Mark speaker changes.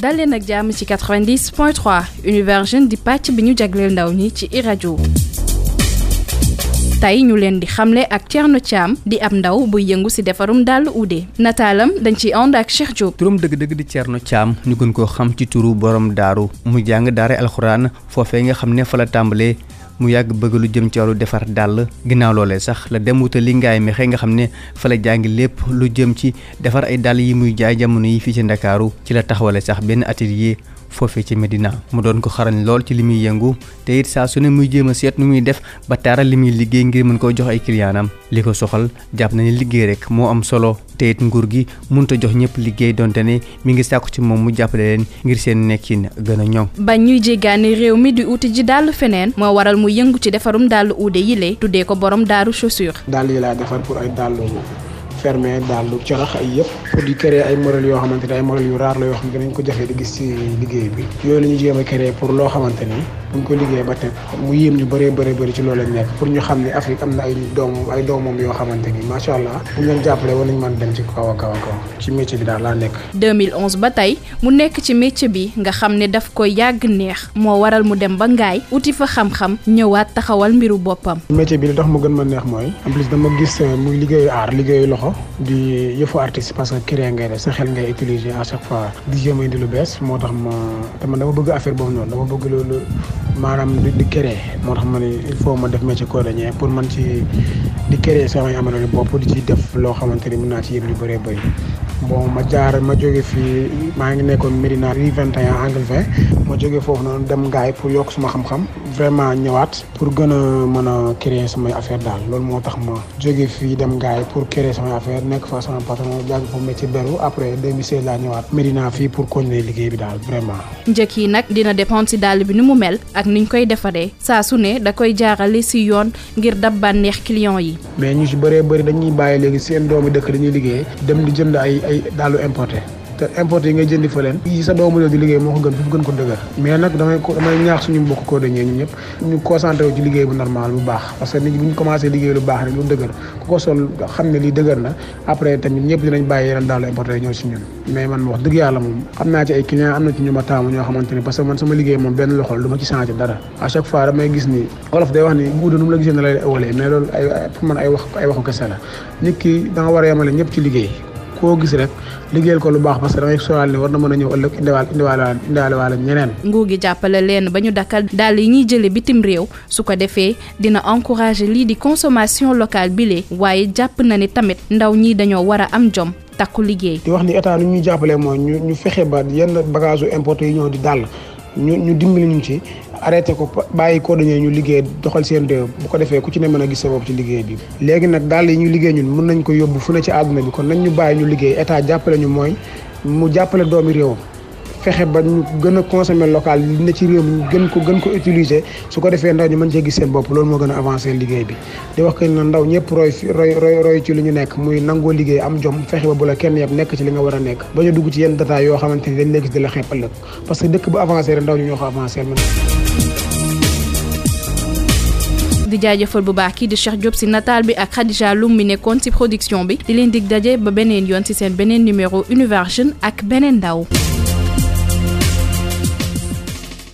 Speaker 1: dal leen ak jàmm ci 90 point 3 univers jeune di pàcc bi ñu jagleel ndaw ñi ci i rajo tey ñu leen di xamle ak Thierno Thiam di ab ndaw buy yëngu si defarum dàll uude nataalam dañ ciy ànd ak Cheikh Diop.
Speaker 2: turam dëgg-dëgg di Thierno Thiam ñu gën koo xam ci turu borom daaru mu jàng daara alxuraan foofee nga xam ne fa la tàmbalee mu yàgg bëgg lu jëm ci wàllu defar dàll ginnaaw loolee sax la dem wuta li ngaay mexe nga xam ne fa la jàngi lépp lu jëm ci defar ay dàll yi muy jaay jamono yi fii ci ndakaaru ci la taxawale sax benn atelier foofee ci Medina mu doon ko xarañ lool ci li muy yëngu te it saa su ne muy jéem a seet nu muy def ba taaral li muy liggéey ngir mën koo jox ay clientam li ko soxal jàpp na ne liggéey rek moo am solo te it nguur gi mënut a jox ñëpp liggéey donte ne mi ngi sàkku ci moom mu jàppale leen ngir seen nekkin gën a ñoŋ.
Speaker 1: ba ñuy jéggaani réew mi di uti ji dàll feneen moo waral mu yëngu ci defarum dàll uude yi le tuddee ko borom daaru chaussure.
Speaker 3: dàll yi laa defar pour ay dàll fermé daal lu carax ay yëpp pour di créer ay modèles yoo xamante ne ay modèles yu raar la yoo xam ne dinañ ko jafe di gis ci liggéey bi yooyu la ñuy jéem a créer pour loo xamante ni buñ ko liggéey ba teg mu yéem ñu bëree bëri bëri ci loolu lañ nekk pour ñu xam ne Afrique am na ay doom ay doomam yoo xamante ni macha allah bu ñu leen jàppale war nañ mën dem ci kaw a kaw a kaw ci métier bi daal laa nekk.
Speaker 1: 2011 ba tey mu nekk ci métier bi nga xam ne daf ko yàgg neex moo waral mu dem ba ngaay uti fa xam-xam ñëwaat taxawal mbiru boppam.
Speaker 3: métier bi li tax mu gën ma neex mooy en plus dama gis euh, muy liggéeyu aar liggéeyu loxo di yëfu artiste parce que créer ngay def sa xel ngay utiliser à chaque fois di jéem a indi lu bees moo tax ma te man dama bëgg affaire boobu noonu dama bëgg loolu maanaam di di créer moo tax ma ne il faut ma def métier cordonnier pour man ci di créer samay amalal bopp di ci def loo xamante ni mën naa ci yëg lu bëree bëri. bon ma jaar ma jóge fii maa ngi nekkoon Médina rue 21 angle 20 ma jóge foofu noonu dem ngaay pour yokk suma xam-xam vraiment ñëwaat pour gën a mën a créer samay affaire daal loolu moo tax ma. jóge fii dem gaay pour créer sama affaire nekk fa sama patron jàng fa métier beru après 2016 laa ñëwaat Medina fii pour continuer liggéey bi daal vraiment.
Speaker 1: njëkk yi nag dina dépendre si dàll bi ni mu mel ak niñ koy defaree saa su ne da koy jaarale si yoon ngir dab bànneex client yi.
Speaker 3: mais ñu si bëree bëri dañuy bàyyi léegi seen doomi dëkk dañuy liggéey dem di jënd ay ay dàllu importé. te importé yi ngay jëndi fa leen yi sa doomu réew di liggéey moo ko gën fi gën ko dëgër mais nag damay damay ñaax suñu mbokk cordonnier ñu ñëpp ñu concentré wu ci liggéey bu normal bu baax parce que nit bu ñu commencé liggéey lu baax rek lu dëgër ku ko sol xam ne lii dëgër na après tamit ñëpp dinañ bàyyi yeneen daal importé ñëw si ñun mais man wax dëgg yàlla moom xam naa ci ay client am na ci ñu ma taamu ñoo xamante ni parce que man sama liggéey moom benn loxol du ma ci changé dara à chaque fois damay gis ni wolof day wax ni guuda nu mu la gisee ne lay woolee mais loolu ay pour man ay wax ay waxu kese la nit ki da nga war a yemale ñëpp ci liggéey koo gis rek liggéeyal ko lu baax parce que da ngay sóoraal ne war na mën a ñëw ëllëg indiwaal indiwaale waale indiwaale waale ñeneen.
Speaker 1: nguur gi jàppale leen ba ñu dakkal daal yi ñuy jëlee bitim réew su ko defee dina encourager lii di consommation locale bile waaye jàpp na ni tamit ndaw ñi dañoo war a am jom takku liggéey.
Speaker 3: di wax ni état ni ñuy jàppale mooy ñu ñu fexe ba yenn bagage yu importé yi ñëw di dàll ñu ñu dimbali ñu ci arrêté ko bàyyi ko dañee ñu liggéey doxal seen réew bu ko defee ku ci ne mën a gis sa bopp ci liggéey bi. léegi nag dàll yi ñu liggéey ñun mën nañ ko yóbbu fu ne ci àdduna bi kon nañ ñu bàyyi ñu liggéey état jàppale ñu mooy mu jàppale doomi réewam. fexe ba ñu gën a consommer local li na ci réew mi gën ko gën ko utiliser su ko defee ndaw ñu mën cee gis seen bopp loolu moo gën a avancer liggéey bi di wax que na ndaw ñëpp roy roy roy roy ci li ñu nekk muy nangoo liggéey am jom fexe ba bu la kenn yëpp nekk ci li nga war a nekk ba ñu dugg ci yenn data yoo xamante ni dañ la gis di la xeeb ëllëg parce que dëkk bu avancé rek ndaw ñu ñoo ko avancé man
Speaker 1: di jaajëfal bu baax kii di Cheikh Diop si nataal bi ak Khadija Loum mi nekkoon si production bi di leen dig daje ba beneen yoon seen beneen numéro Universion ak beneen ndaw.